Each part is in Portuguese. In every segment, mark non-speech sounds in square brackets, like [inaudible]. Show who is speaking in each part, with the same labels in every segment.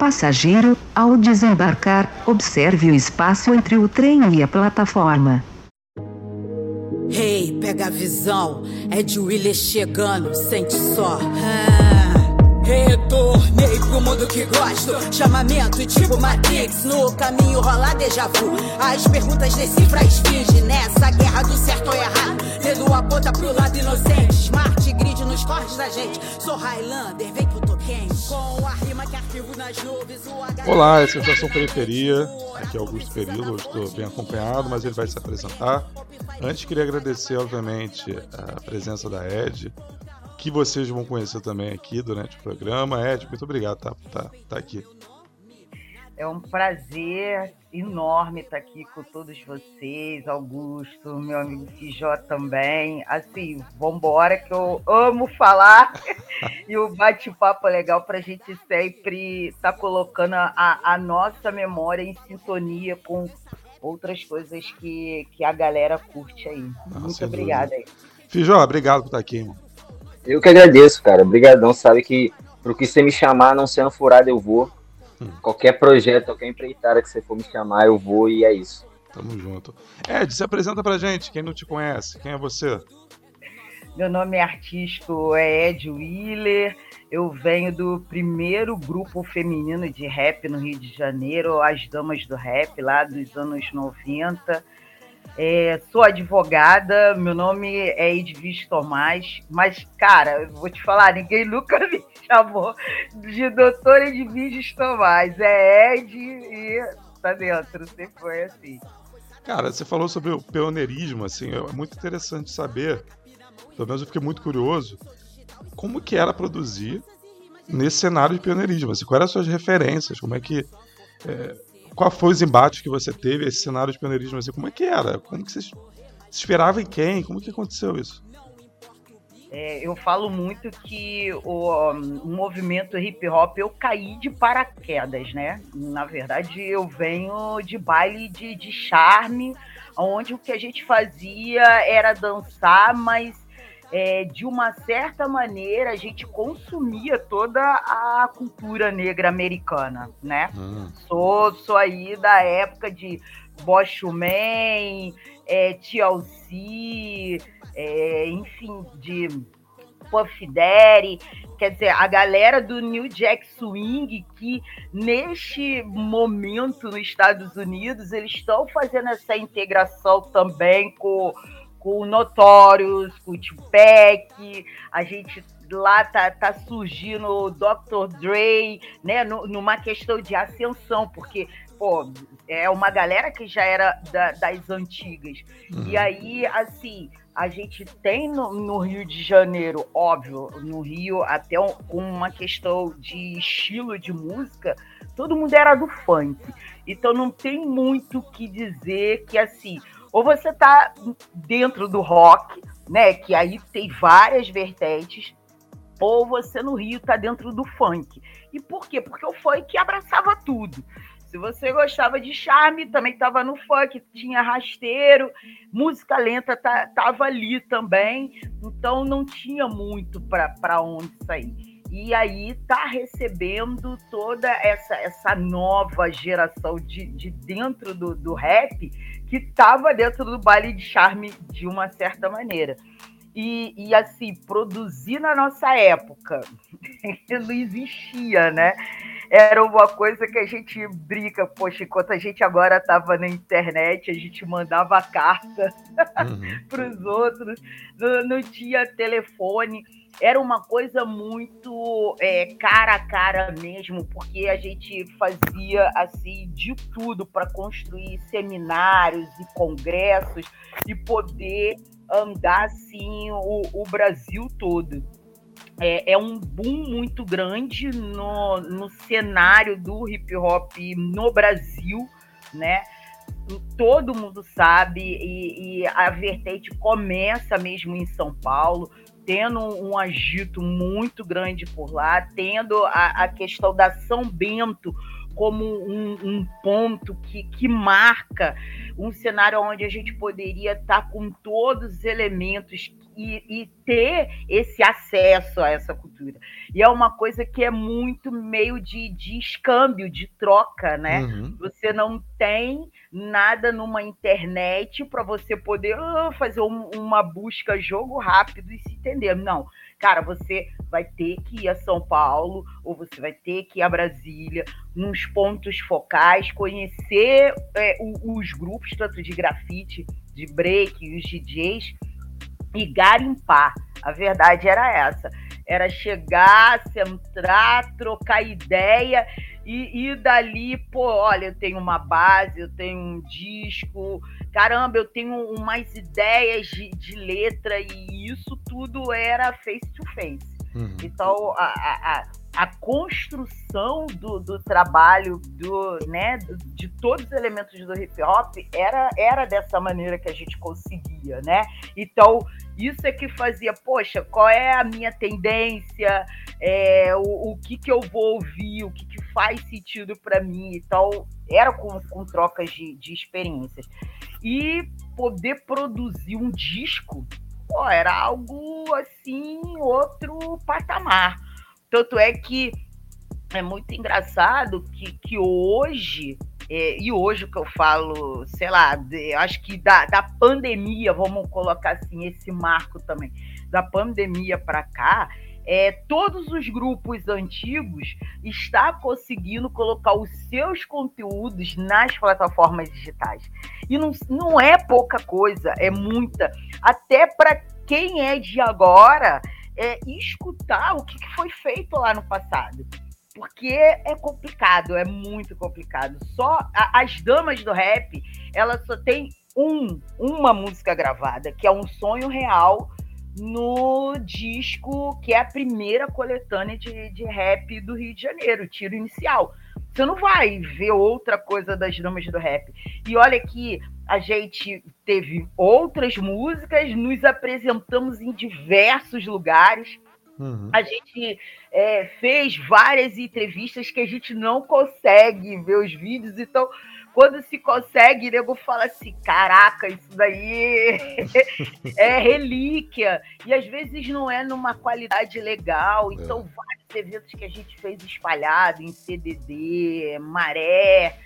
Speaker 1: Passageiro, ao desembarcar, observe o espaço entre o trem e a plataforma.
Speaker 2: Hey, pega a visão, é de Willis chegando, sente só. Ah. Retornei pro mundo que gosto. Chamamento tipo Matrix. No caminho rola déjà vu. As perguntas decifra esfinge. Nessa guerra do certo ou errado. Dedo aponta pro lado inocente. Smart grid nos cortes da gente. Sou Highlander, vem tô quente. Com a rima que arquivo nas nuvens.
Speaker 3: Olá, é a Estação Periferia. Aqui é Augusto Perillo. Hoje estou bem acompanhado, mas ele vai se apresentar. Antes, queria agradecer, obviamente, a presença da Ed que vocês vão conhecer também aqui durante o programa. Ed, muito obrigado por tá, tá, tá aqui.
Speaker 4: É um prazer enorme estar aqui com todos vocês, Augusto, meu amigo Fijó também. Assim, vambora, que eu amo falar [laughs] e o bate-papo é legal para a gente sempre estar tá colocando a, a nossa memória em sintonia com outras coisas que, que a galera curte aí. Nossa, Muito obrigada aí.
Speaker 3: Fijó, obrigado por estar aqui, irmão.
Speaker 5: Eu que agradeço, cara. Obrigadão. Sabe que pro que você me chamar, não sendo furado, eu vou. Hum. Qualquer projeto, qualquer empreitada que você for me chamar, eu vou e é isso.
Speaker 3: Tamo junto. Ed, se apresenta pra gente, quem não te conhece, quem é você?
Speaker 4: Meu nome é artístico é Ed Wheeler. Eu venho do primeiro grupo feminino de rap no Rio de Janeiro, as Damas do Rap, lá dos anos 90. É, sou advogada, meu nome é Edvis Tomás, mas, cara, vou te falar, ninguém [laughs] nunca me chamou de doutor Edvis Tomás. É Ed e tá dentro, sempre foi assim.
Speaker 3: Cara, você falou sobre o pioneirismo, assim, é muito interessante saber, pelo menos eu fiquei muito curioso, como que era produzir nesse cenário de pioneirismo, assim, quais eram as suas referências, como é que... É, qual foi os embates que você teve, esse cenário de pioneirismo, assim, como é que era? Como que você esperava em quem? Como que aconteceu isso?
Speaker 4: É, eu falo muito que o, um, movimento hip hop eu caí de paraquedas, né? Na verdade, eu venho de baile de, de charme, onde o que a gente fazia era dançar, mas é, de uma certa maneira, a gente consumia toda a cultura negra americana, né? Hum. Sou, sou aí da época de Bosch Man, é, TLC, é, enfim, de Puff Daddy, quer dizer, a galera do New Jack Swing, que neste momento nos Estados Unidos, eles estão fazendo essa integração também com com o Notorious, com o Tupac, a gente lá tá, tá surgindo o Dr. Dre, né, numa questão de ascensão, porque, pô, é uma galera que já era da, das antigas. Uhum. E aí, assim, a gente tem no, no, Rio de Janeiro, óbvio, no Rio, até um, uma questão de estilo de música, todo mundo era do funk. Então não tem muito o que dizer que, assim, ou você tá dentro do rock, né? Que aí tem várias vertentes, ou você no Rio tá dentro do funk. E por quê? Porque o funk abraçava tudo. Se você gostava de charme, também estava no funk, tinha rasteiro, música lenta tá, tava ali também, então não tinha muito para onde sair. E aí tá recebendo toda essa, essa nova geração de, de dentro do, do rap que estava dentro do baile de charme de uma certa maneira. E, e assim, produzir na nossa época [laughs] não existia, né? Era uma coisa que a gente brinca, poxa, enquanto a gente agora estava na internet, a gente mandava carta uhum. [laughs] para os outros, não, não tinha telefone era uma coisa muito é, cara a cara mesmo, porque a gente fazia assim de tudo para construir seminários e congressos e poder andar assim o, o Brasil todo. É, é, um boom muito grande no, no cenário do hip hop no Brasil, né? Todo mundo sabe, e, e a vertente começa mesmo em São Paulo tendo um agito muito grande por lá, tendo a, a questão da São Bento como um, um, ponto que, que marca um cenário onde a gente poderia estar com todos os elementos e, e, ter esse acesso a essa cultura. E é uma coisa que é muito meio de, de escâmbio, de troca, né? Uhum. Você não tem nada numa internet para você poder uh, fazer um, uma busca jogo rápido e se entender. Não, cara, você vai ter que ir a São Paulo ou você vai ter que ir a Brasília, nos pontos focais, conhecer é, os grupos, tanto de grafite, de break, os DJs, e garimpar. A verdade era essa. Era chegar, centrar, trocar ideia e, e dali, pô, olha, eu tenho uma base, eu tenho um disco, caramba, eu tenho umas ideias de, de letra e isso tudo era face to face. Uhum. Então, a, a, a construção do, do trabalho do, né, de todos os elementos do hip hop era, era dessa maneira que a gente conseguia, né? Então, isso é que fazia, poxa, qual é a minha tendência, é, o, o que, que eu vou ouvir, o que, que faz sentido para mim. Então, era com, com trocas de, de experiências. E poder produzir um disco pô, era algo assim, outro patamar. Tanto é que é muito engraçado que, que hoje, é, e hoje que eu falo, sei lá, de, acho que da, da pandemia, vamos colocar assim, esse marco também, da pandemia para cá, é, todos os grupos antigos está conseguindo colocar os seus conteúdos nas plataformas digitais. E não, não é pouca coisa, é muita. Até para quem é de agora, é, escutar o que, que foi feito lá no passado. Porque é complicado, é muito complicado. Só a, as damas do rap, elas só tem um, uma música gravada, que é um sonho real no disco que é a primeira coletânea de, de rap do Rio de Janeiro, Tiro Inicial. Você não vai ver outra coisa das damas do rap. E olha que a gente teve outras músicas, nos apresentamos em diversos lugares. Uhum. A gente é, fez várias entrevistas que a gente não consegue ver os vídeos, então quando se consegue, o nego fala assim: caraca, isso daí é relíquia. E às vezes não é numa qualidade legal. Então, é. vários eventos que a gente fez espalhado em CDD, Maré,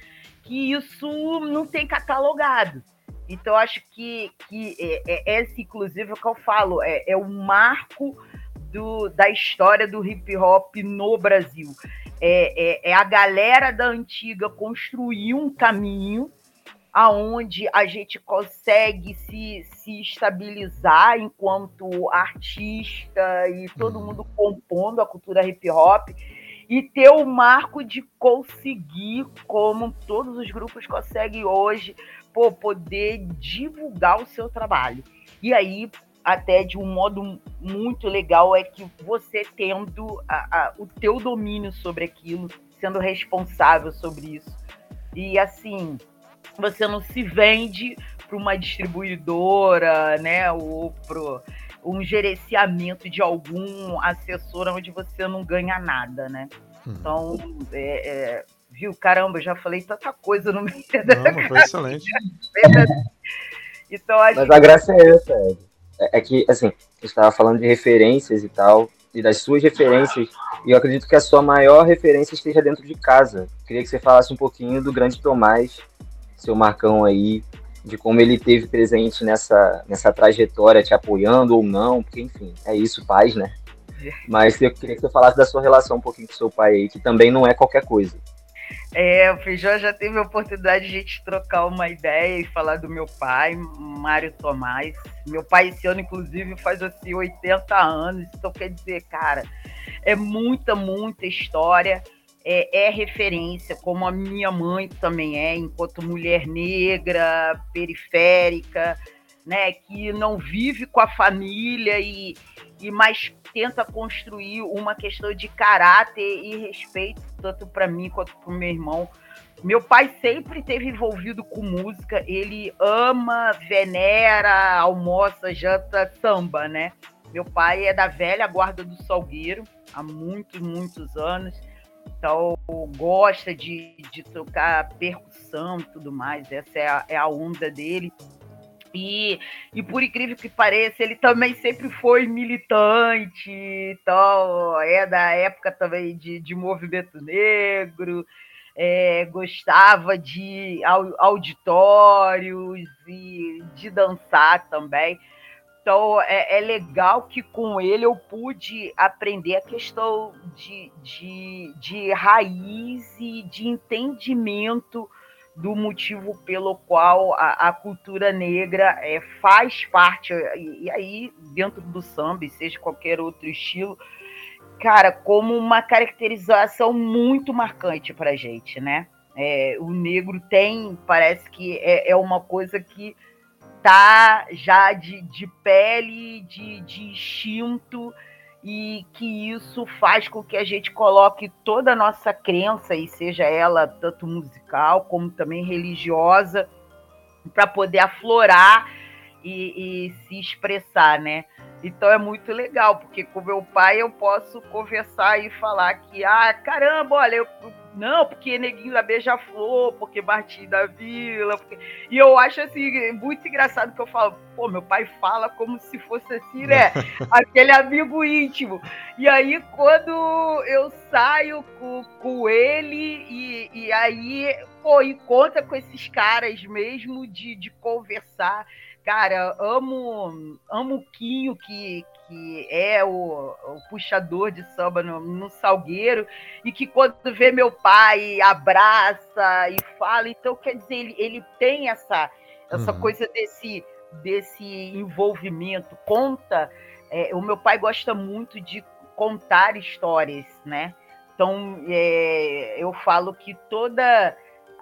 Speaker 4: que isso não tem catalogado. Então, acho que, que é, é, esse, inclusive, é o que eu falo, é, é o marco do, da história do hip hop no Brasil é, é, é a galera da antiga construir um caminho aonde a gente consegue se, se estabilizar enquanto artista e todo uhum. mundo compondo a cultura hip hop e ter o marco de conseguir, como todos os grupos conseguem hoje, pô, poder divulgar o seu trabalho. E aí até de um modo muito legal é que você tendo a, a, o teu domínio sobre aquilo, sendo responsável sobre isso. E assim, você não se vende para uma distribuidora, né, ou para um gerenciamento de algum assessor onde você não ganha nada, né? Hum. Então, é, é, viu, caramba, já falei tanta coisa no meio
Speaker 3: Não, [laughs] foi excelente.
Speaker 5: então, a Mas a graça é essa, Ed é, é que, assim, você estava falando de referências e tal, e das suas referências, e eu acredito que a sua maior referência esteja dentro de casa. Queria que você falasse um pouquinho do grande Tomás, seu Marcão aí, de como ele teve presente nessa, nessa trajetória, te apoiando ou não, porque, enfim, é isso, paz, né? Mas eu queria que você falasse da sua relação um pouquinho com seu pai aí, que também não é qualquer coisa.
Speaker 4: É, o Feijó já teve a oportunidade de a gente trocar uma ideia e falar do meu pai, Mário Tomás. Meu pai esse ano, inclusive, faz assim 80 anos. Então, quer dizer, cara, é muita, muita história. É, é, referência, como a minha mãe também é, enquanto mulher negra, periférica, né, que não vive com a família e, e mais tenta construir uma questão de caráter e respeito, tanto para mim quanto para o meu irmão. Meu pai sempre esteve envolvido com música, ele ama, venera, almoça, janta samba, né? Meu pai é da velha guarda do Salgueiro, há muitos, muitos anos. Então, gosta de, de tocar percussão e tudo mais, essa é a, é a onda dele. E, e por incrível que pareça, ele também sempre foi militante, então é da época também de, de movimento negro, é, gostava de auditórios e de dançar também. Então é, é, legal que com ele eu pude aprender a questão de, de, de raiz e de entendimento do motivo pelo qual a, a cultura negra é, faz parte, e, e, aí dentro do samba, seja qualquer outro estilo, cara, como uma caracterização muito marcante para gente, né? É, o negro tem, parece que é, é, uma coisa que tá já de, de pele, de, de instinto, e que isso faz com que a gente coloque toda a nossa crença, e seja ela tanto musical como também religiosa, para poder aflorar e, e, se expressar, né? Então é muito legal, porque com meu pai eu posso conversar e falar que, ah, caramba, olha, eu não, porque Neguinho da Beija-Flor, porque Martim da Vila. Porque... E eu acho assim, muito engraçado que eu falo, pô, meu pai fala como se fosse assim, né? [laughs] Aquele amigo íntimo. E aí, quando eu saio com, com ele, e, e aí, pô, encontra com esses caras mesmo de, de conversar. Cara, amo, amo o Quinho, que, que é o, o puxador de samba no, no, Salgueiro, e que quando vê meu pai abraça e fala, então quer dizer, ele, ele tem essa, essa uhum. coisa desse, desse envolvimento, conta. É, o meu pai gosta muito de contar histórias, né? Então é, eu falo que toda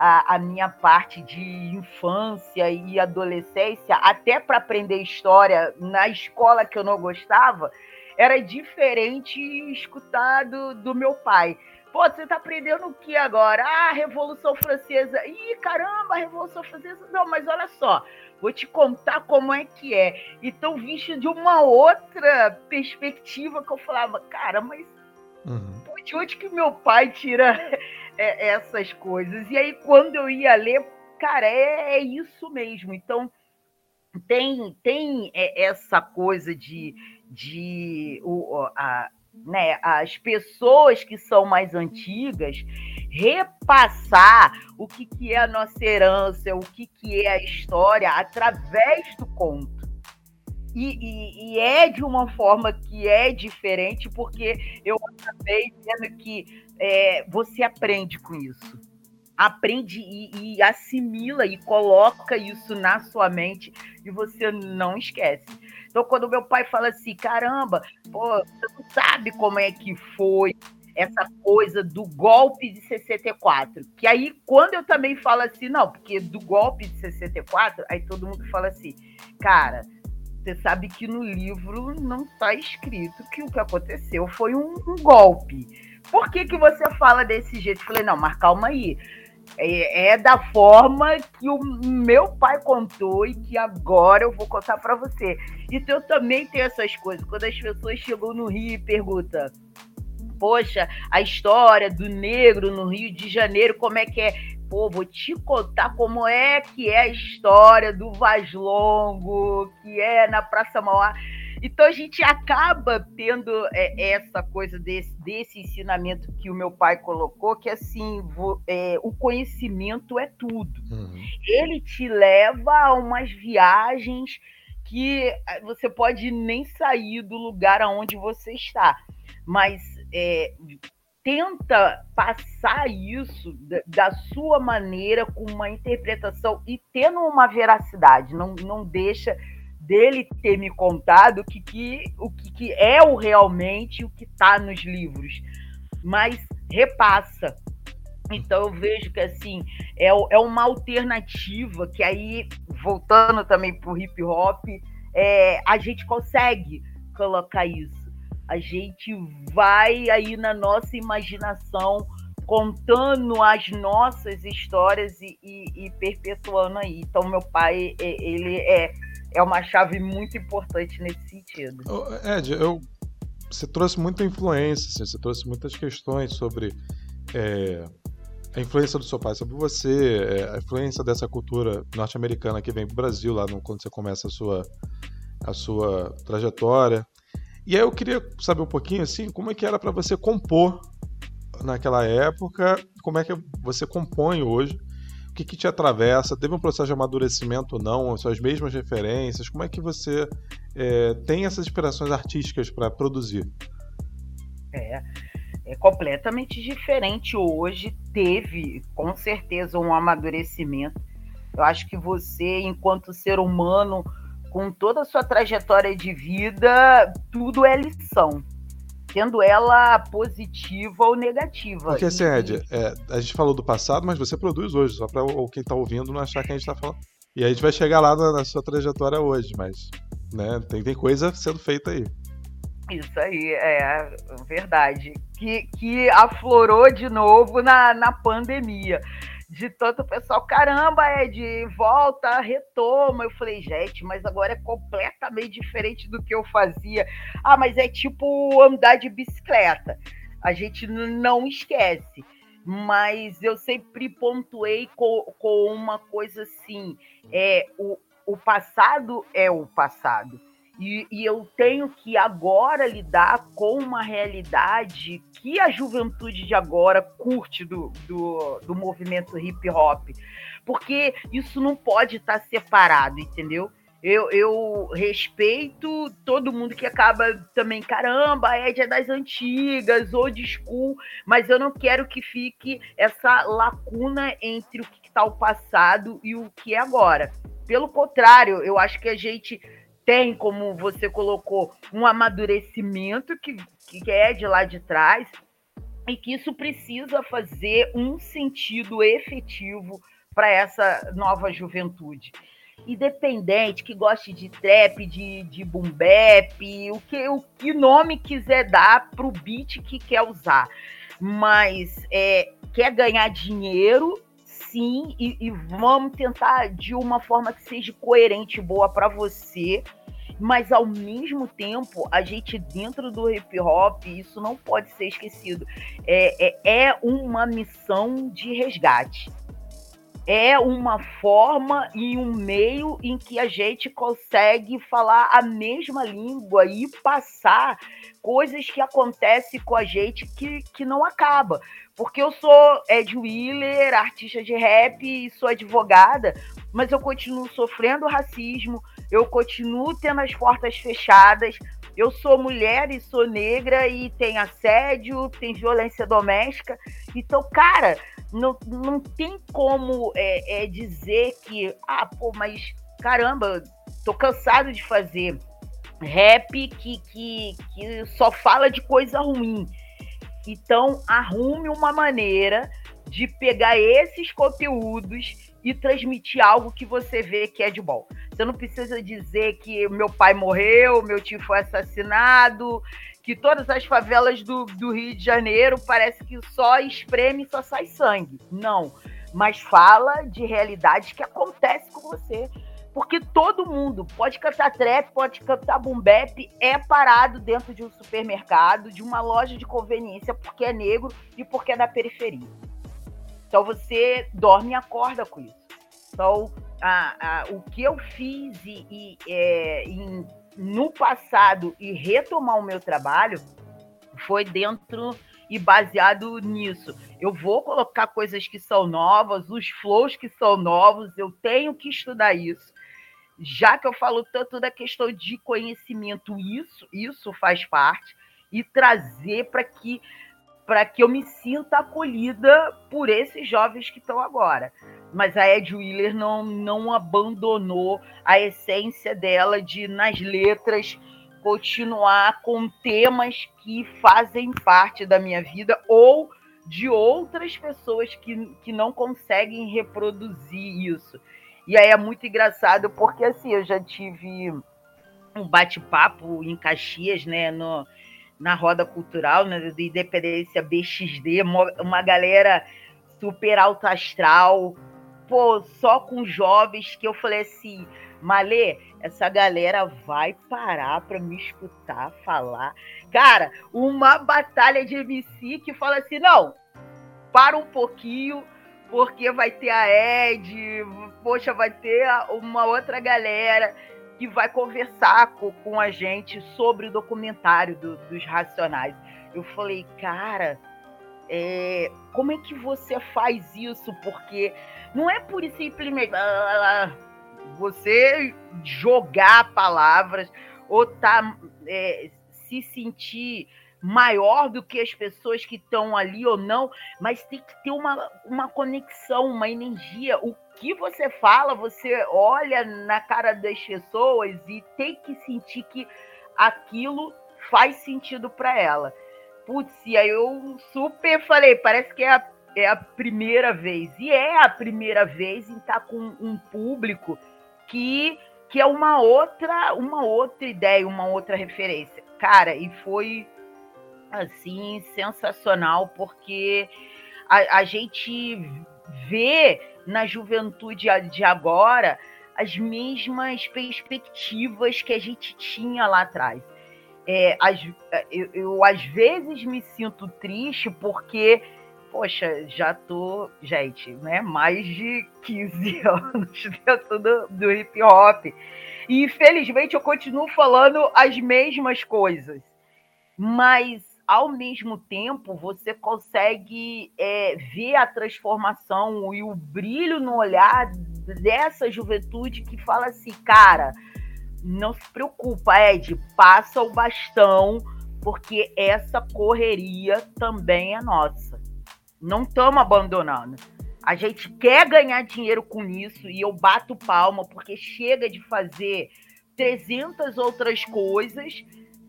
Speaker 4: a, a minha parte de infância e adolescência, até para aprender história na escola que eu não gostava, era diferente escutar do, do meu pai. Pô, você tá aprendendo o que agora? Ah, Revolução Francesa. Ih, caramba, Revolução Francesa. Não, mas olha só, vou te contar como é que é. Então, visto de uma outra perspectiva que eu falava, cara, mas uhum. de onde que meu pai tira é, essas coisas. E aí, quando eu ia ler, cara, é, é isso mesmo. Então, tem, tem é, essa coisa de, de o, a, né, as pessoas que são mais antigas repassar o que, que é a nossa herança, o que, que é a história através do conto. E, e, e, é de uma forma que é diferente, porque eu acabei vendo que é, você aprende com isso. Aprende e, e, assimila e coloca isso na sua mente e você não esquece. Então, quando meu pai fala assim, caramba, pô, você não sabe como é que foi essa coisa do golpe de 64. Que aí, quando eu também falo assim, não, porque do golpe de 64, aí todo mundo fala assim, cara, você sabe que no livro não está escrito que o que aconteceu foi um, um, golpe. Por que, que você fala desse jeito? Eu falei, não, mas calma aí. É, é, da forma que o meu pai contou e que agora eu vou contar para você. Então eu também tenho essas coisas. Quando as pessoas chegam no Rio e perguntam, poxa, a história do negro no Rio de Janeiro, como é que é? Pô, vou te contar como é que é a história do Vaz Longo, que é na Praça Mauá. Então a gente acaba tendo é, essa coisa desse, desse ensinamento que o meu pai colocou, que assim, é, o conhecimento é tudo. Uhum. Ele te leva a umas viagens que é, você pode nem sair do lugar aonde você está. Mas é, tenta passar isso da, sua maneira, com uma interpretação e tendo uma veracidade, não, não deixa dele ter me contado que, que, o que, que é o realmente o que está nos livros, mas repassa. Então eu vejo que assim é, é uma alternativa que aí, voltando também para o hip hop, é, a gente consegue colocar isso a gente vai aí na nossa imaginação contando as nossas histórias e, e, e, perpetuando aí. Então, meu pai, ele é, é uma chave muito importante nesse sentido.
Speaker 3: Ed, eu, você trouxe muita influência, assim, você trouxe muitas questões sobre é, a influência do seu pai sobre você, é, a influência dessa cultura norte-americana que vem pro Brasil lá no, quando você começa a sua, a sua trajetória. E aí eu queria saber um pouquinho assim, como é que era para você compor naquela época, como é que você compõe hoje, o que, que te atravessa, teve um processo de amadurecimento ou não, suas mesmas referências, como é que você é, tem essas inspirações artísticas para produzir?
Speaker 4: É, é completamente diferente hoje, teve com certeza um amadurecimento. Eu acho que você, enquanto ser humano, com toda a sua trajetória de vida, tudo é lição sendo ela positiva ou negativa.
Speaker 3: Porque assim, Ed, é, a gente falou do passado, mas você produz hoje, só para quem está ouvindo não achar que a gente está falando. E a gente vai chegar lá na, na sua trajetória hoje, mas né, tem, tem coisa sendo feita aí.
Speaker 4: Isso aí, é verdade. Que, que aflorou de novo na, na pandemia de tanto pessoal, caramba, é de volta, retoma. Eu falei, gente, mas agora é completamente diferente do que eu fazia. Ah, mas é tipo andar de bicicleta. A gente não esquece. Mas eu sempre pontuei com, com uma coisa assim: é o, o passado é o passado e, e, eu tenho que agora lidar com uma realidade que a juventude de agora curte do, do, do movimento hip hop. Porque isso não pode estar separado, entendeu? Eu, eu, respeito todo mundo que acaba também, caramba, é das antigas, old school, mas eu não quero que fique essa lacuna entre o que está o passado e o que é agora. Pelo contrário, eu acho que a gente tem, como você colocou, um amadurecimento que, que é de lá de trás e que isso precisa fazer um sentido efetivo para essa nova juventude. Independente, que goste de trap, de, de boom bap, o que, o que nome quiser dar para o beat que quer usar. Mas é, quer ganhar dinheiro, sim, e, e vamos tentar de uma forma que seja coerente e boa para você mas ao mesmo tempo, a gente dentro do hip hop, isso não pode ser esquecido, é, é, é uma missão de resgate. É uma forma e um meio em que a gente consegue falar a mesma língua e passar coisas que acontecem com a gente que, que não acaba. Porque eu sou Ed Wheeler, artista de rap e sou advogada, mas eu continuo sofrendo racismo, eu continuo tendo as portas fechadas. Eu sou mulher e sou negra e tem assédio, tem violência doméstica. Então, cara, não, não tem como é, é dizer que, ah, pô, mas caramba, tô cansado de fazer rap que, que, que só fala de coisa ruim. Então, arrume uma maneira de pegar esses conteúdos e transmitir algo que você vê que é de bom. Você não precisa dizer que meu pai morreu, meu tio foi assassinado, que todas as favelas do, do Rio de Janeiro parece que só espreme só sai sangue. Não. Mas fala de realidades que acontecem com você. Porque todo mundo pode cantar trap, pode cantar boom é parado dentro de um supermercado, de uma loja de conveniência, porque é negro e porque é da periferia. Então você dorme e acorda com isso. Então, a, a, o que eu fiz e, e é, em, no passado e retomar o meu trabalho foi dentro e baseado nisso. Eu vou colocar coisas que são novas, os flows que são novos, eu tenho que estudar isso. Já que eu falo tanto da questão de conhecimento, isso, isso faz parte, e trazer para que para que eu me sinta acolhida por esses jovens que estão agora. Mas a Ed Wheeler não, não abandonou a essência dela de, nas letras, continuar com temas que fazem parte da minha vida ou de outras pessoas que, que não conseguem reproduzir isso. E aí é muito engraçado, porque assim, eu já tive um bate-papo em Caxias, né, no, na roda cultural, né, do Independência BXD, uma galera super alto astral, pô, só com jovens que eu falei assim, Malê, essa galera vai parar para me escutar falar. Cara, uma batalha de MC que fala assim, não, para um pouquinho, porque vai ter a Ed, poxa, vai ter uma outra galera que vai conversar com, com a gente sobre o documentário do, dos Racionais. Eu falei, cara, é, como é que você faz isso? Porque não é por simplesmente ah, você jogar palavras ou tá, é, se sentir maior do que as pessoas que estão ali ou não, mas tem que ter uma, uma conexão, uma energia. O que você fala, você olha na cara das pessoas e tem que sentir que aquilo faz sentido para ela. Putz, e aí eu super falei, parece que é a, é a primeira vez. E é a primeira vez em estar tá com um público que, que é uma outra, uma outra ideia, uma outra referência. Cara, e foi assim sensacional porque a, a gente vê na juventude de agora as mesmas perspectivas que a gente tinha lá atrás. É, as, eu, eu, às vezes me sinto triste porque, poxa, já tô, gente, né, mais de 15 [laughs] anos dentro do, do hip hop. E infelizmente eu continuo falando as mesmas coisas. Mas ao mesmo tempo você consegue é, ver a transformação e o brilho no olhar dessa juventude que fala assim, cara, não se preocupa, Ed, passa o bastão, porque essa correria também é nossa. Não estamos abandonando. A gente quer ganhar dinheiro com isso e eu bato palma porque chega de fazer 300 outras coisas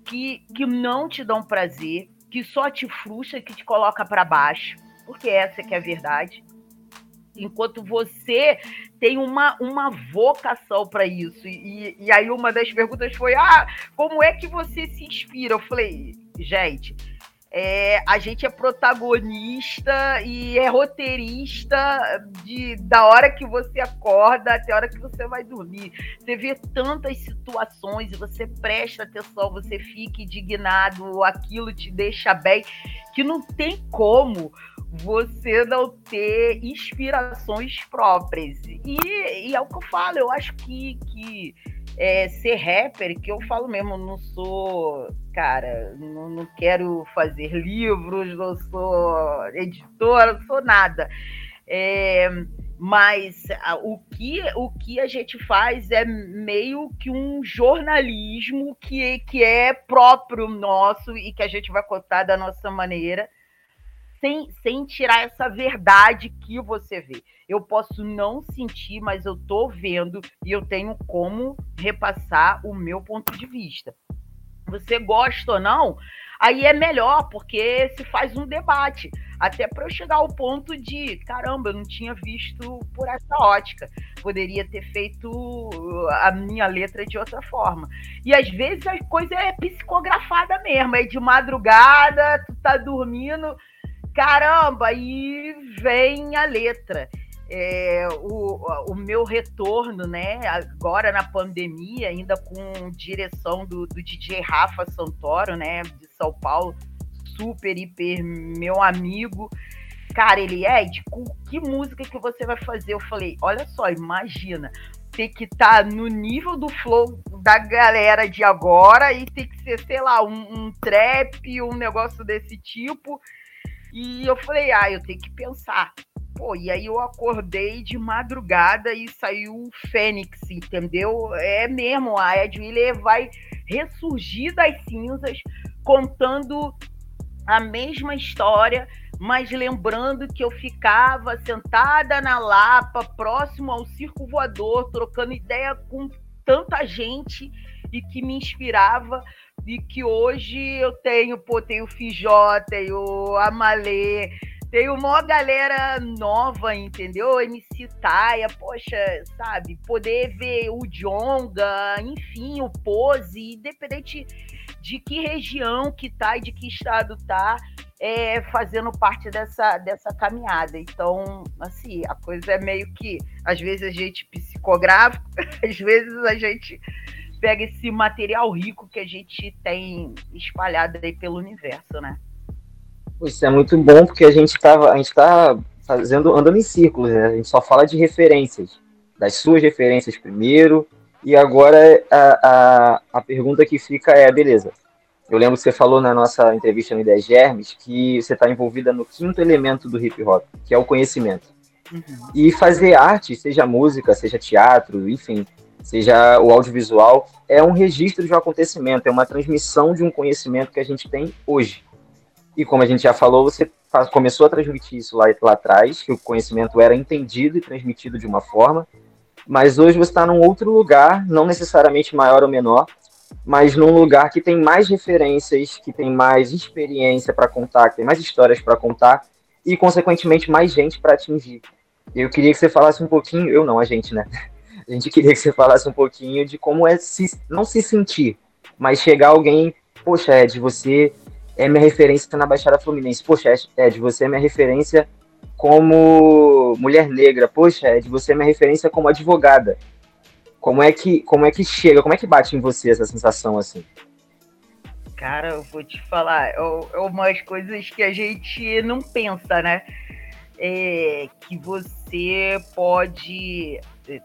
Speaker 4: que, que não te dão prazer, que só te frustra, que te coloca para baixo, porque essa que é a verdade. Enquanto você tem uma, uma vocação para isso. E, e aí uma das perguntas foi: ah, como é que você se inspira? Eu falei, gente, é, a gente é protagonista e é roteirista de, da hora que você acorda até a hora que você vai dormir. Você vê tantas situações e você presta atenção, você fica indignado, aquilo te deixa bem, que não tem como você não ter inspirações próprias. E, e é o que eu falo, eu acho que, que é, ser rapper, que eu falo mesmo, não sou, cara, não, não quero fazer livros, não sou editora, não sou nada. É, mas o que, o que a gente faz é meio que um jornalismo que, que é próprio nosso e que a gente vai contar da nossa maneira sem, sem tirar essa verdade que você vê. Eu posso não sentir, mas eu tô vendo e eu tenho como repassar o meu ponto de vista. Você gosta ou não? Aí é melhor, porque se faz um debate. Até para eu chegar ao ponto de, caramba, eu não tinha visto por essa ótica. Poderia ter feito a minha letra de outra forma. E às vezes a coisa é psicografada mesmo, é de madrugada, tu tá dormindo, caramba, e vem a letra. É, o, o meu retorno, né, agora na pandemia, ainda com direção do, do DJ Rafa Santoro, né, de São Paulo, super, hiper meu amigo. Cara, ele é, de que música que você vai fazer? Eu falei, olha só, imagina, ter que estar tá no nível do flow da galera de agora e ter que ser, sei lá, um, um trap, um negócio desse tipo e eu falei, ah, eu tenho que pensar. Pô, e aí eu acordei de madrugada e saiu o Fênix, entendeu? É mesmo, a Ed Wheeler vai ressurgir das cinzas contando a mesma história, mas lembrando que eu ficava sentada na Lapa, próximo ao circo voador, trocando ideia com tanta gente e que me inspirava e que hoje eu tenho, pô, tenho o Fijó, tenho a Malê, tenho uma galera nova, entendeu? MC Taia, poxa, sabe? Poder ver o Jonga, enfim, o Pose, independente de que região que tá e de que estado tá, é, fazendo parte dessa, dessa caminhada. Então, assim, a coisa é meio que, às vezes a gente psicográfico, [laughs] às vezes a gente pega esse material rico que a gente tem espalhado aí pelo universo, né?
Speaker 5: Isso é muito bom porque a gente tava, a gente está fazendo andando em círculos, né? A gente só fala de referências, das suas referências primeiro, e agora a, a, a pergunta que fica é, beleza, eu lembro que você falou na nossa entrevista no Ideias Germes que você está envolvida no quinto elemento do hip hop, que é o conhecimento. Uhum. E fazer arte, seja música, seja teatro, enfim, seja o audiovisual, é um registro de um acontecimento, é uma transmissão de um conhecimento que a gente tem hoje. E como a gente já falou, você começou a transmitir isso lá, lá atrás, que o conhecimento era entendido e transmitido de uma forma, mas hoje você está num outro lugar, não necessariamente maior ou menor, mas num lugar que tem mais referências, que tem mais experiência para contar, que tem mais histórias para contar e, consequentemente, mais gente para atingir. Eu queria que você falasse um pouquinho, eu não, a gente, né? A gente queria [laughs] que você falasse um pouquinho de como é se, não se sentir, mas chegar alguém, poxa, Ed, você é minha referência na Baixada Fluminense. Poxa, Ed, você é minha referência como mulher negra. Poxa, Ed, você é minha referência como advogada. Como é que, como é que chega, como é que bate em você essa sensação assim?
Speaker 4: Cara, eu vou te falar, é, é umas coisas que a gente não pensa, né? É que você pode é,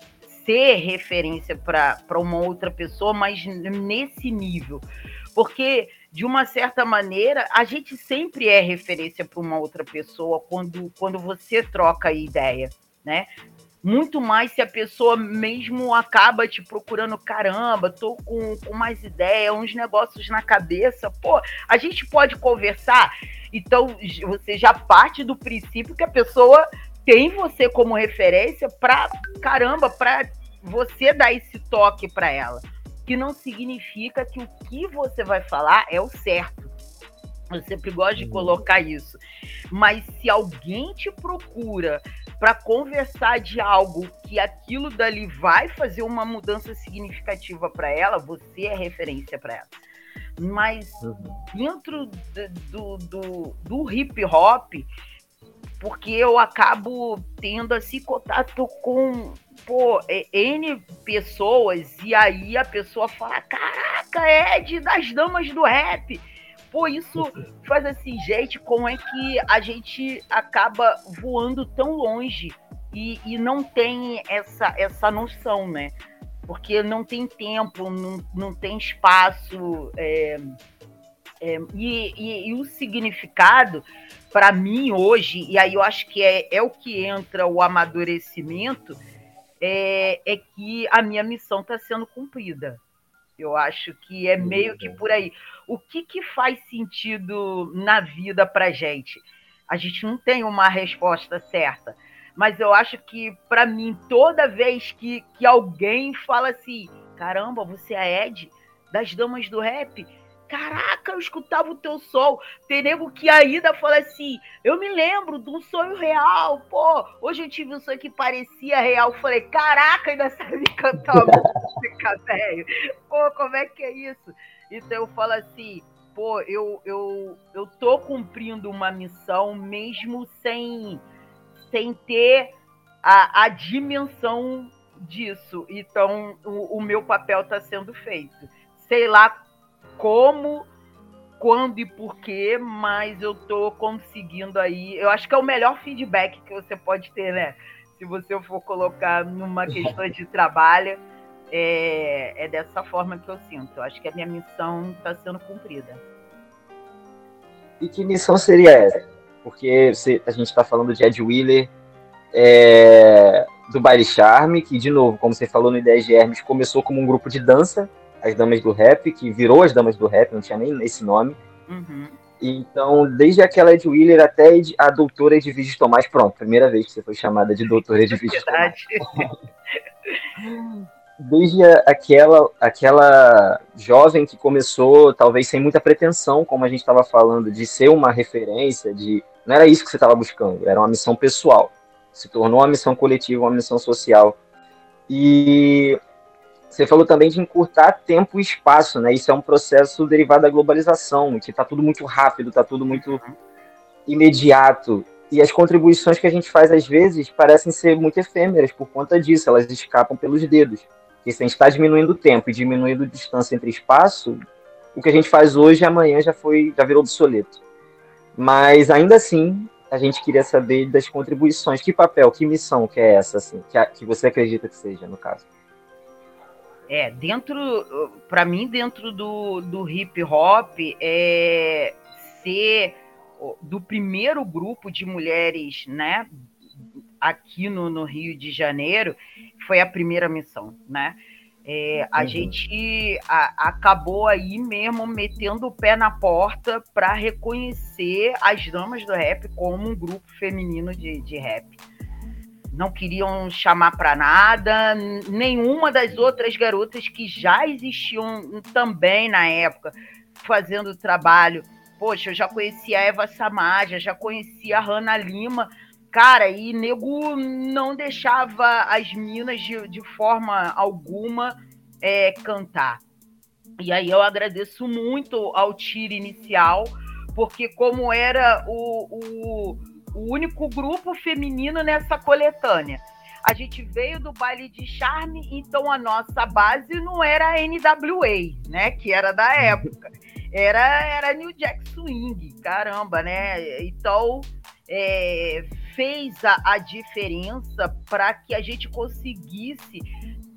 Speaker 4: ser referência para uma outra pessoa, mas nesse nível. Porque, de uma certa maneira, a gente sempre é referência para uma outra pessoa quando, quando você troca ideia, né? muito mais se a pessoa mesmo acaba te procurando, caramba, tô com, com mais ideia, uns negócios na cabeça. Pô, a gente pode conversar. Então, você já parte do princípio que a pessoa tem você como referência para caramba, para você dar esse toque para ela. Que não significa que o que você vai falar é o certo. Eu sempre gosto de uhum. colocar isso. Mas se alguém te procura para conversar de algo que aquilo dali vai fazer uma mudança significativa para ela, você é referência para ela. Mas uhum. dentro do, do, do hip hop, porque eu acabo tendo assim contato com pô, N pessoas, e aí a pessoa fala: Caraca, Ed das damas do rap. Pô, isso [laughs] faz assim, gente, como é que a gente acaba voando tão longe e, e não tem essa, essa noção, né? Porque não tem tempo, não, não tem espaço. É, é, e, e, e, o significado, para mim, hoje, e aí eu acho que é, é o que entra o amadurecimento, é, é que a minha missão está sendo cumprida. Eu acho que é meio que por aí. O que, que faz sentido na vida para gente? A gente não tem uma resposta certa. Mas eu acho que, para mim, toda vez que, que alguém fala assim: caramba, você é Ed das Damas do Rap, Caraca, eu escutava o teu som. Tem nego que ainda fala assim: eu me lembro de um sonho real. Pô, hoje eu tive um sonho que parecia real. Falei, caraca, ainda sabe [laughs] cantar música, velho. Pô, como é que é isso? Então eu falo assim: pô, eu, eu, eu tô cumprindo uma missão mesmo sem, sem ter a, a dimensão disso. Então o, o meu papel está sendo feito. Sei lá como, quando e porquê, mas eu tô conseguindo aí. Eu acho que é o melhor feedback que você pode ter, né? Se você for colocar numa questão de trabalho, é, é dessa forma que eu sinto. Eu acho que a minha missão está sendo cumprida.
Speaker 5: E que missão seria essa? Porque a gente está falando de Ed Wheeler, é, do Baile Charme, que, de novo, como você falou no Ideias de Hermes, começou como um grupo de dança, as Damas do Rap, que virou as Damas do Rap, não tinha nem esse nome. Uhum. Então, desde aquela Ed Wheeler até a doutora Edviges Tomás, pronto, primeira vez que você foi chamada de doutora Edviges Tomás. desde aquela, aquela jovem que começou, talvez sem muita pretensão, como a gente estava falando, de ser uma referência, de não era isso que você estava buscando, era uma missão pessoal. Se tornou uma missão coletiva, uma missão social. E você falou também de encurtar tempo e espaço, né? Isso é um processo derivado da globalização, que está tudo muito rápido, está tudo muito imediato. E as contribuições que a gente faz às vezes parecem ser muito efêmeras por conta disso, elas escapam pelos dedos. Porque se a gente está diminuindo o tempo e diminuindo a distância entre espaço, o que a gente faz hoje amanhã já foi, já virou obsoleto. Mas ainda assim, a gente queria saber das contribuições. Que papel, que missão que é essa, assim, que, a, que você acredita que seja, no caso?
Speaker 4: É, dentro, para mim, dentro do, do hip hop, é ser do primeiro grupo de mulheres, né, aqui no, no Rio de Janeiro, foi a primeira missão, né? É, a uhum. gente a, acabou aí mesmo metendo o pé na porta para reconhecer as damas do rap como um grupo feminino de, de rap. Não queriam chamar para nada, nenhuma das outras garotas que já existiam também na época fazendo trabalho. Poxa, eu já conhecia a Eva Samaja, já conhecia a Rana Lima, Cara, e nego não deixava as minas de, de forma alguma é, cantar. E aí eu agradeço muito ao tiro inicial, porque como era o, o, o único grupo feminino nessa coletânea. A gente veio do baile de charme, então a nossa base não era a NWA, né? Que era da época. Era, era New Jack Swing, caramba, né? Então é, fez a, a diferença para que a gente conseguisse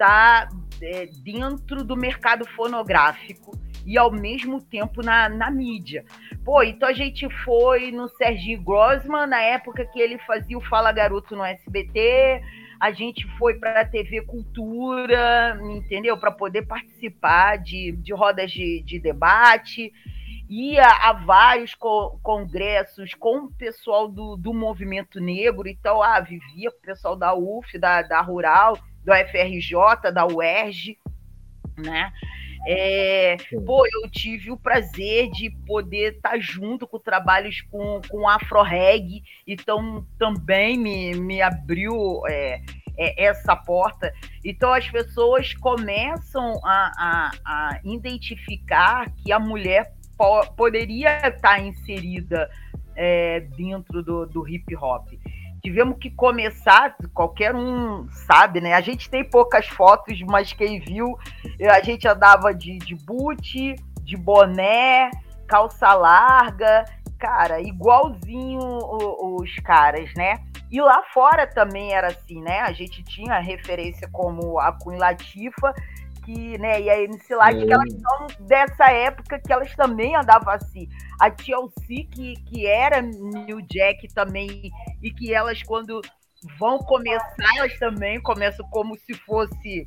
Speaker 4: estar tá, é, dentro do mercado fonográfico e ao mesmo tempo na, na mídia. Pô, então a gente foi no Serginho Grossman, na época que ele fazia o Fala Garoto no SBT, a gente foi para a TV Cultura, entendeu? Para poder participar de, de rodas de, de debate ia a vários co congressos com o pessoal do, do movimento negro, então ah, vivia com o pessoal da UF, da, da Rural, do FRJ, da UERJ, né? É, pô, eu tive o prazer de poder estar tá junto com trabalhos com, com Afro Reg, então também me, me abriu é, é, essa porta. Então as pessoas começam a, a, a identificar que a mulher po poderia estar tá inserida é, dentro do, do hip hop. Tivemos que começar, qualquer um sabe, né? A gente tem poucas fotos, mas quem viu, a gente andava de, de boot, de boné, calça larga, cara, igualzinho os caras, né? E lá fora também era assim, né? A gente tinha referência como a Queen Latifa, que, né, e a MC Light, que elas são dessa época que elas também andavam assim. A TLC, que, que era New Jack também, e que elas, quando vão começar, elas também começam como se fosse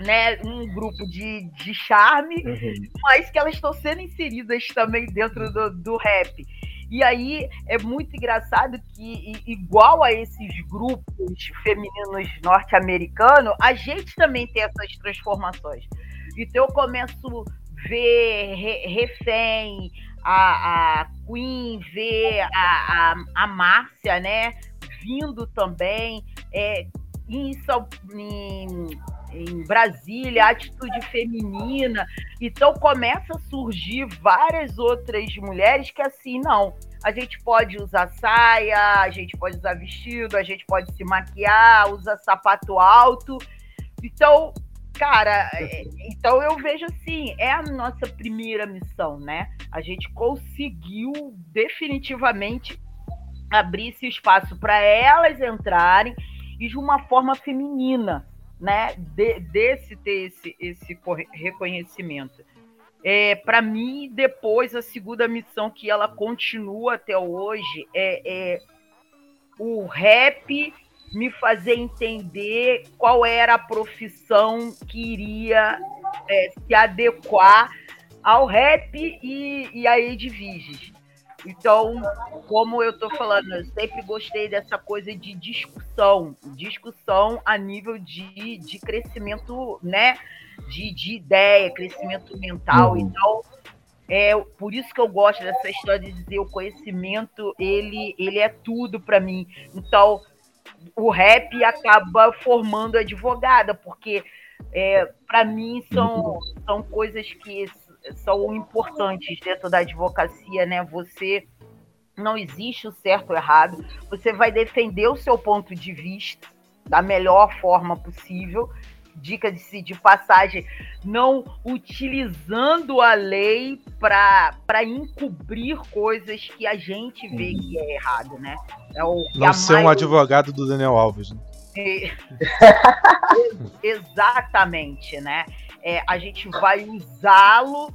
Speaker 4: né, um grupo de, de charme, uhum. mas que elas estão sendo inseridas também dentro do, do rap. E aí é muito engraçado que, igual a esses grupos femininos norte-americanos, a gente também tem essas transformações. Então eu começo a ver refém, a, a Queen, ver a, a, a Márcia, né? Vindo também. É, em, em em Brasília, atitude feminina. Então começa a surgir várias outras mulheres que assim, não, a gente pode usar saia, a gente pode usar vestido, a gente pode se maquiar, usar sapato alto. Então, cara, é, então eu vejo assim, é a nossa primeira missão, né? A gente conseguiu definitivamente abrir esse espaço para elas entrarem e de uma forma feminina né, de, desse ter esse, esse reconhecimento. É, para mim, depois, a segunda missão que ela continua até hoje é, é o rap me fazer entender qual era a profissão que iria é, se adequar ao rap e, e a Edviges. Então, como eu estou falando, eu sempre gostei dessa coisa de discussão, discussão a nível de, de crescimento, né? De, de ideia, crescimento mental. Uhum. Então, é por isso que eu gosto dessa história de dizer o conhecimento, ele, ele é tudo para mim. Então, o rap acaba formando advogada, porque é, para mim são, são coisas que são importantes dentro da advocacia, né? Você não existe o certo ou errado, você vai defender o seu ponto de vista da melhor forma possível, dica de, de passagem, não utilizando a lei para encobrir coisas que a gente vê que é errado, né? É
Speaker 3: o, não ser um advogado do Daniel Alves. Né? [laughs]
Speaker 4: Exatamente, né? É, a gente vai usá-lo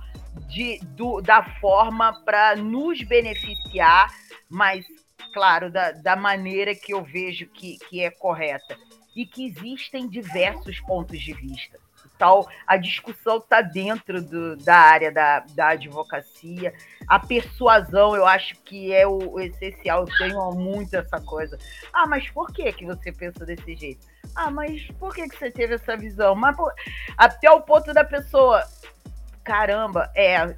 Speaker 4: de, do, da forma para nos beneficiar, mas, claro, da, da maneira que eu vejo que, que é correta. E que existem diversos pontos de vista. Então, a discussão está dentro do, da área da, da advocacia. A persuasão, eu acho que é o, o, essencial. Eu tenho muito essa coisa. Ah, mas por que, que você pensa desse jeito? Ah, mas por que, que você teve essa visão? Mas por... até o ponto da pessoa caramba, é,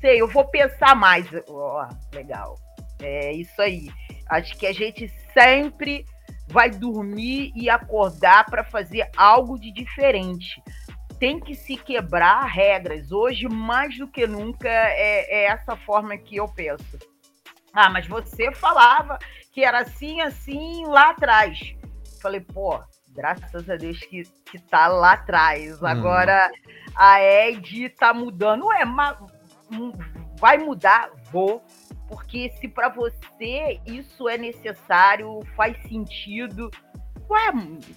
Speaker 4: sei, eu vou pensar mais. Ó, oh, legal. É isso aí. Acho que a gente sempre vai dormir e acordar para fazer algo de diferente. Tem que se quebrar regras. Hoje, mais do que nunca, é, é essa forma que eu penso. Ah, mas você falava que era assim, assim lá atrás. Falei, pô, graças a Deus que, que tá lá atrás. Hum. Agora a Ed tá mudando. Ué, mas vai mudar? Vou. Porque se para você isso é necessário, faz sentido, ué,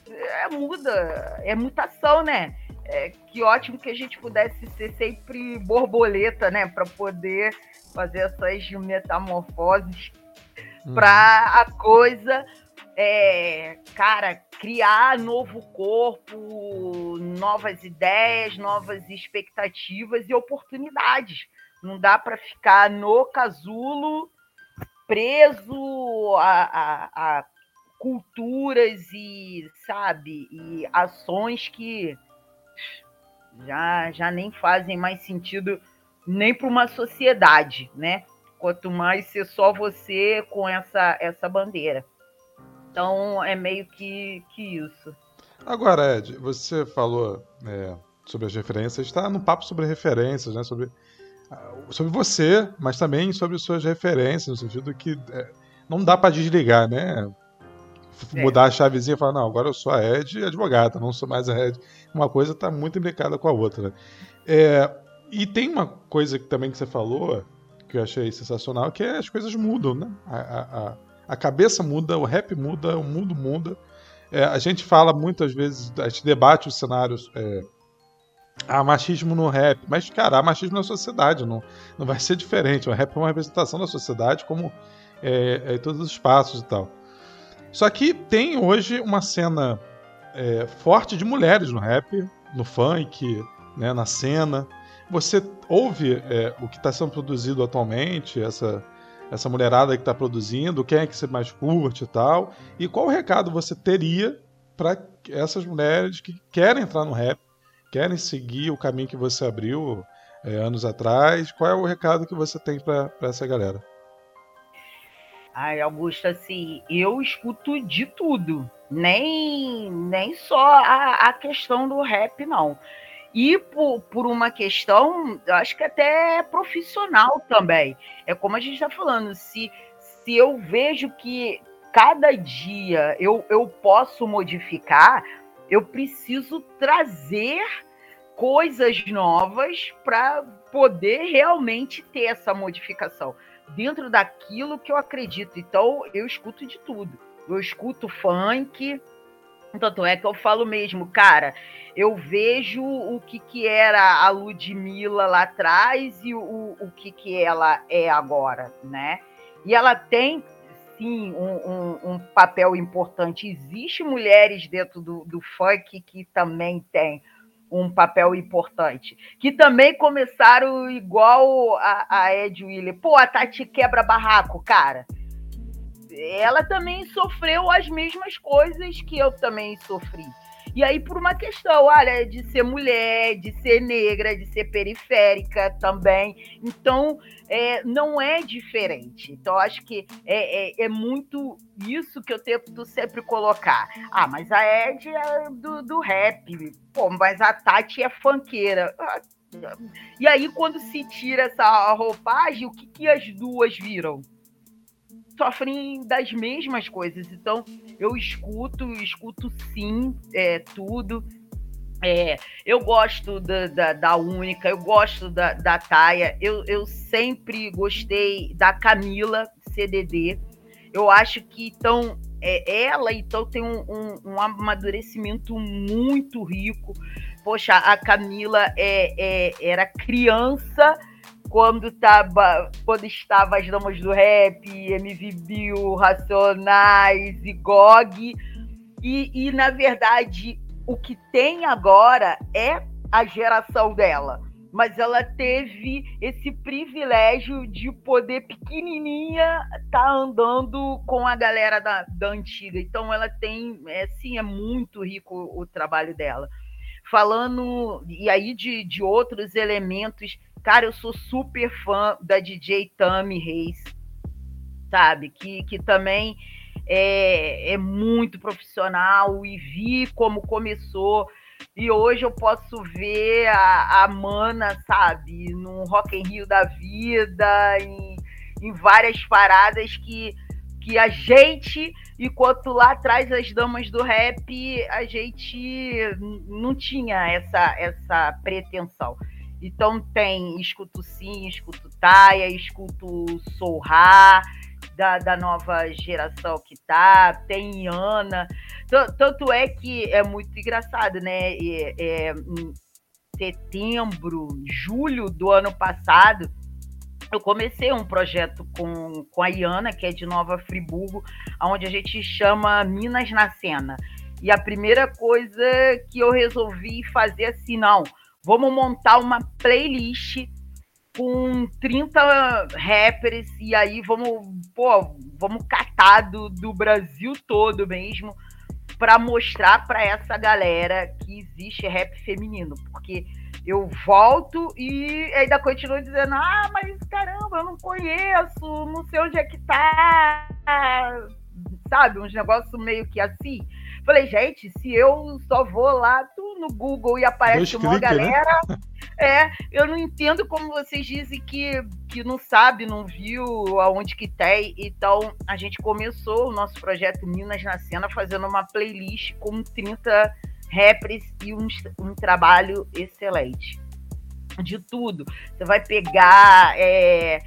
Speaker 4: é, muda, é mutação, né? É, que ótimo que a gente pudesse ser sempre borboleta, né? Para poder fazer essas metamorfoses uhum. para a coisa é, cara, criar novo corpo, novas ideias, novas expectativas e oportunidades. Não dá para ficar no casulo preso a, a, a, culturas e, sabe, e ações que já, já nem fazem mais sentido nem para uma sociedade, né? Quanto mais ser só você com essa, essa bandeira. Então é meio que, que isso.
Speaker 3: Agora, Ed, você falou é, sobre as referências, está no papo sobre referências, né? Sobre, ah, sobre você, mas também sobre suas referências, no sentido que é, não dá para desligar, né? É. Mudar a chavezinha e falar, não, agora eu sou a Ed advogada, não sou mais a Ed. Uma coisa está muito implicada com a outra. Né? É, e tem uma coisa que, também que você falou, que eu achei sensacional, que é as coisas mudam, né? A, a, a cabeça muda, o rap muda, o mundo muda. É, a gente fala muitas vezes, a gente debate os cenários. É, há machismo no rap, mas, cara, há machismo na sociedade, não, não vai ser diferente. O rap é uma representação da sociedade, como é, é, em todos os espaços e tal. Só que tem hoje uma cena é, forte de mulheres no rap, no funk, né, na cena. Você ouve é, o que está sendo produzido atualmente, essa essa mulherada que está produzindo, quem é que você mais curte e tal, e qual recado você teria para essas mulheres que querem entrar no rap, querem seguir o caminho que você abriu é, anos atrás, qual é o recado que você tem para essa galera?
Speaker 4: Ai, Augusto, assim, eu escuto de tudo, nem, nem só a, a questão do rap, não. E por, por uma questão, eu acho que até profissional também. É como a gente está falando, se, se eu vejo que cada dia eu, eu posso modificar, eu preciso trazer coisas novas para poder realmente ter essa modificação dentro daquilo que eu acredito. Então, eu escuto de tudo. Eu escuto funk, tanto é que eu falo mesmo, cara, eu vejo o que, que era a Ludmilla lá atrás e o, o que, que ela é agora, né? E ela tem, sim, um, um, um papel importante. Existem mulheres dentro do, do funk que também têm um papel importante. Que também começaram igual a, a Ed Willer. Pô, a Tati quebra barraco, cara ela também sofreu as mesmas coisas que eu também sofri. E aí, por uma questão, olha, de ser mulher, de ser negra, de ser periférica também. Então, é, não é diferente. Então, acho que é, é, é, muito isso que eu tento sempre colocar. Ah, mas a Ed é do, do rap. Pô, mas a Tati é fanqueira. E aí, quando se tira essa roupagem, o que, que as duas viram? Sofrem das mesmas coisas. Então, eu escuto, escuto sim, é, tudo. É, eu gosto da, da, da, Única, eu gosto da, da Taia, eu, eu sempre gostei da Camila CDD. Eu acho que então é, ela então tem um, um, um, amadurecimento muito rico. Poxa, a Camila é, é, era criança quando, tava, quando estava as damas do rap, MV Bill, Racionais e GOG. E, e, na verdade, o que tem agora é a geração dela. Mas ela teve esse privilégio de poder, pequenininha, estar tá andando com a galera da, da antiga. Então, ela tem, é, sim, é muito rico o, o trabalho dela. Falando, e aí de, de outros elementos Cara, eu sou super fã da DJ Tami Reis, sabe? Que, que também é, é muito profissional e vi como começou. E hoje eu posso ver a, a Mana, sabe, no Rock in Rio da vida, em, em várias paradas que, que a gente, enquanto lá atrás as damas do rap, a gente não tinha essa, essa pretensão. Então tem escuto sim, escuto Taia, escuto Sorra, da, da nova geração que tá, tem Ana. Tanto é que é muito engraçado, né? É, é, em setembro, julho do ano passado, eu comecei um projeto com, com a Iana, que é de Nova Friburgo, onde a gente chama Minas na Cena. E a primeira coisa que eu resolvi fazer assim, não, Vamos montar uma playlist com 30 rappers e aí vamos, pô, vamos catar do, do Brasil todo mesmo para mostrar para essa galera que existe rap feminino, porque eu volto e ainda continuo dizendo: "Ah, mas caramba, eu não conheço, não sei onde é que tá". Sabe, uns negócios meio que assim. Falei, gente, se eu só vou lá no Google e aparece uma né? galera. Né? É, eu não entendo como vocês dizem que, que não sabe, não viu aonde que tem. Então, a gente começou o nosso projeto Minas na Cena fazendo uma playlist com 30 rappers e um, um trabalho excelente. De tudo. Você vai pegar. É,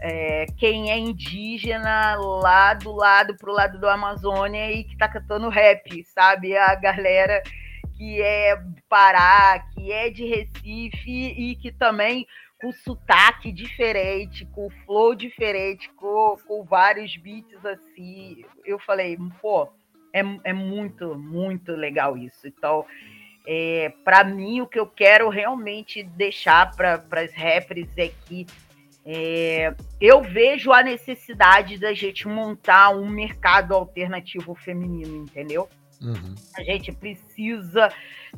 Speaker 4: é, quem é indígena lá do lado pro lado do Amazônia e que tá cantando rap, sabe? A galera que é Pará, que é de Recife e que também com sotaque diferente, com flow diferente, com, com vários beats assim. Eu falei, pô, é, é muito, muito legal isso. Então, é, para mim, o que eu quero realmente deixar para as rappers é que é, eu vejo a necessidade da gente montar um mercado alternativo feminino, entendeu? Uhum. A gente precisa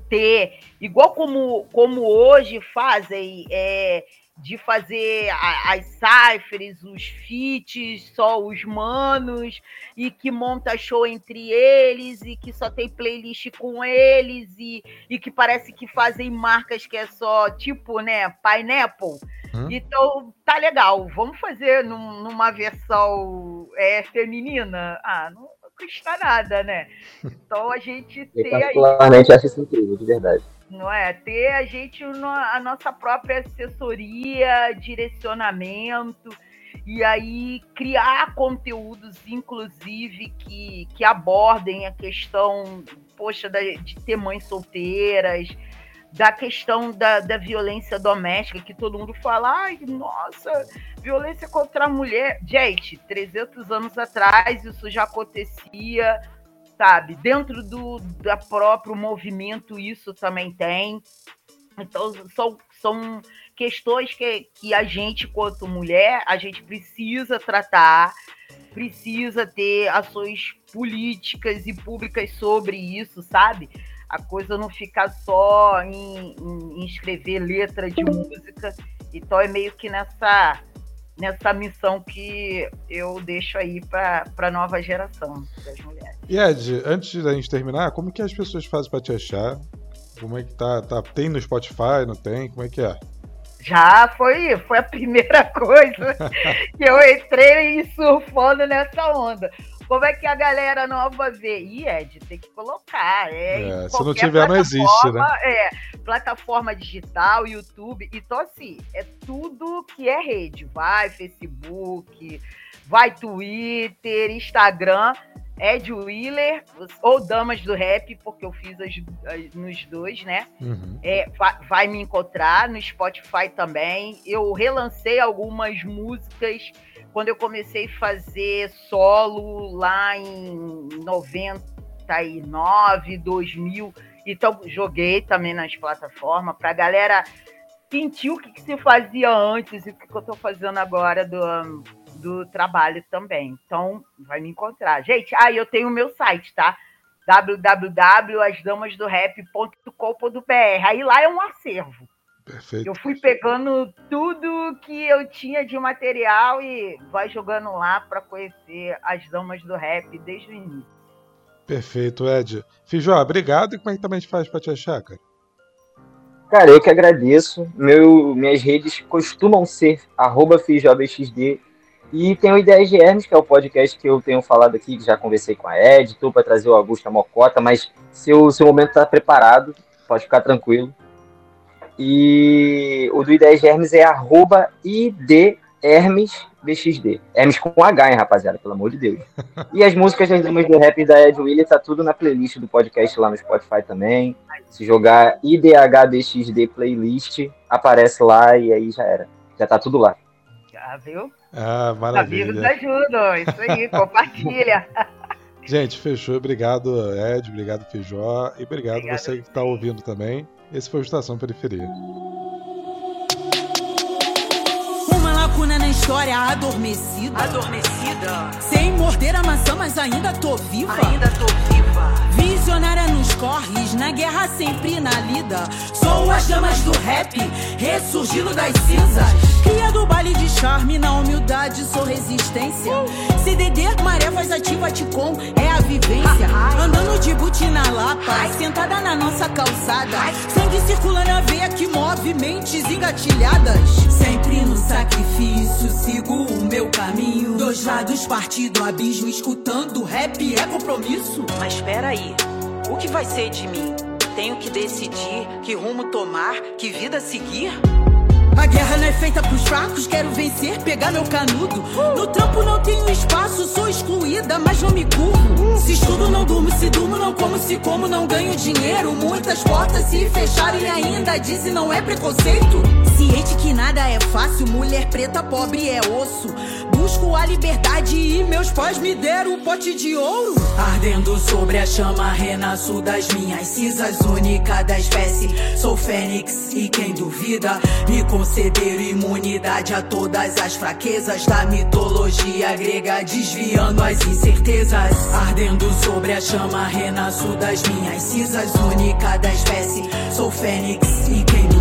Speaker 4: ter, igual como, como hoje fazem, é, de fazer as ciphers, os feats, só os manos, e que monta show entre eles, e que só tem playlist com eles, e, e que parece que fazem marcas que é só tipo, né, Pineapple. Hum? Então, tá legal. Vamos fazer num, numa versão é, feminina? Ah, não custa nada, né? Então a gente [laughs] ter.
Speaker 5: Eu particularmente aí, acho isso incrível, de verdade.
Speaker 4: Não é? Ter a gente a nossa própria assessoria, direcionamento e aí criar conteúdos, inclusive, que, que abordem a questão, poxa, de ter mães solteiras, da questão da, da violência doméstica, que todo mundo fala, ai, nossa, violência contra a mulher. Gente, 300 anos atrás isso já acontecia, sabe? Dentro do da próprio movimento isso também tem. Então, são, são questões que, que a gente, quanto mulher, a gente precisa tratar, precisa ter ações políticas e públicas sobre isso, sabe? A coisa não ficar só em, em, em escrever letra de música. Então é meio que nessa nessa missão que eu deixo aí para a nova geração das mulheres.
Speaker 3: E Ed, antes da gente terminar, como que as pessoas fazem para te achar? Como é que tá, tá? Tem no Spotify, não tem? Como é que é?
Speaker 4: Já foi, foi a primeira [laughs] coisa que eu entrei surfando nessa onda. Como é que a galera nova vê? E Ed, tem que colocar. É,
Speaker 3: é se não tiver, não existe, né?
Speaker 4: É, plataforma digital, YouTube. Então, assim, é tudo que é rede. Vai Facebook, vai Twitter, Instagram. Ed Wheeler ou Damas do Rap, porque eu fiz as, as nos dois, né? Uhum. É, vai, vai, me encontrar no Spotify também. Eu relancei algumas músicas quando eu comecei a fazer solo lá em 99, 2000. Então, joguei também nas plataformas para a galera sentir o que, que, se fazia antes e o que, que eu estou fazendo agora do do trabalho também. Então, vai me encontrar. Gente, aí ah, eu tenho o meu site, tá? www.asdamasdorap.com.br. Aí lá é um acervo.
Speaker 3: Perfeito.
Speaker 4: Eu fui pegando tudo que eu tinha de material e vai jogando lá para conhecer as damas do rap desde o início.
Speaker 3: Perfeito, Ed. Fijó, obrigado. E como é que também a gente faz para te achar, cara?
Speaker 5: Cara, eu que agradeço. Meu, minhas redes costumam ser arroba FijobXD e tem o Ideias de Hermes, que é o podcast que eu tenho falado aqui, que já conversei com a Ed, estou para trazer o Augusto Mocota, mas se o seu momento está preparado, pode ficar tranquilo. E o do Ideias de Hermes é arroba. Hermes com H, hein, rapaziada, pelo amor de Deus. E as músicas das do rap da Ed Williams tá tudo na playlist do podcast lá no Spotify também. Se jogar IDHBXD playlist, aparece lá e aí já era. Já tá tudo lá.
Speaker 4: Já viu?
Speaker 3: Ah, maravilha.
Speaker 4: Amigos ajudam, isso aí, [laughs] compartilha.
Speaker 3: Gente, fechou. Obrigado, Ed. Obrigado, Feijó. E obrigado, obrigado você que está ouvindo também. Esse foi o Estação Periferia.
Speaker 2: Uma lacuna na história adormecida.
Speaker 6: Adormecida.
Speaker 2: Sem morder a maçã, mas ainda tô viva.
Speaker 6: Ainda tô viva.
Speaker 2: Visionária nos corres, na guerra sempre na lida. Sou as damas do rap, ressurgindo das cinzas. Cria do baile de charme, na humildade sou resistência. CDD, maré voz ativa, Ticom, é a vivência. Andando de boot na lapa, sentada na nossa calçada. Sangue circula na veia que move mentes engatilhadas. Sempre no sacrifício, sigo o meu caminho. Dois lados partido, abismo, escutando rap é compromisso.
Speaker 6: Mas espera aí, o que vai ser de mim? Tenho que decidir que rumo tomar, que vida seguir?
Speaker 2: A guerra não é feita pros fracos, quero vencer, pegar meu canudo. No trampo não tenho espaço, sou excluída, mas não me curvo. Se estudo, não durmo, se durmo, não como, se como, não ganho dinheiro. Muitas portas se fecharem ainda dizem não é preconceito. Ciente que nada é fácil, mulher preta pobre é osso. Busco a liberdade e meus pais me deram um pote de ouro. Ardendo sobre a chama, renasço das minhas cinzas, única da espécie. Sou fênix e quem duvida me conceder imunidade a todas as fraquezas da mitologia grega, desviando as incertezas. Ardendo sobre a chama, renasço das minhas cinzas, única da espécie. Sou fênix e quem duvida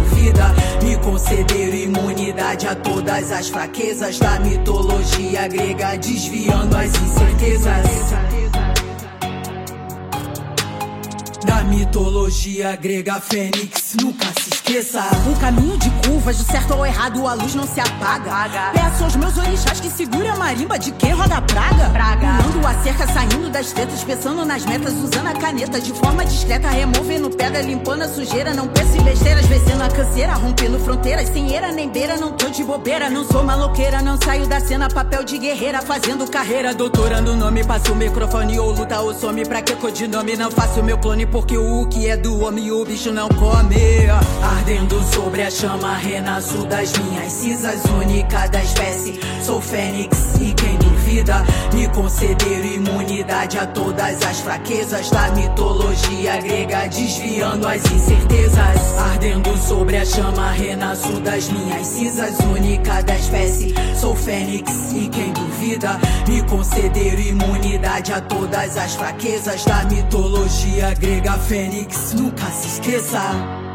Speaker 2: me conceder imunidade a todas as fraquezas da mitologia grega, desviando as incertezas. Da mitologia grega, Fênix nunca se esqueça. O caminho de curvas, do certo ao errado, a luz não se apaga. apaga. Peço aos meus orixás que segure a marimba de quem roda praga. Praga. Pulando a cerca, saindo das tretas, pensando nas metas, usando a caneta de forma discreta, removendo pedra, limpando a sujeira. Não penso em besteiras, vencendo a canseira, rompendo fronteiras, sem era nem beira, não tô de bobeira. Não sou maloqueira, não saio da cena, papel de guerreira, fazendo carreira, doutorando o nome, passo o microfone ou luta ou some. Pra que codinome? Não faço meu clone porque o que é do homem o bicho não come. Ardendo sobre a chama, renasço das minhas cinzas, única da espécie. Sou fênix e quem duvida me conceder imunidade a todas as fraquezas da mitologia grega, desviando as incertezas. Ardendo sobre a chama, renasço das minhas cinzas, única da espécie. Sou fênix e quem duvida me conceder imunidade a todas as fraquezas da mitologia grega. Fênix, nunca se esqueça.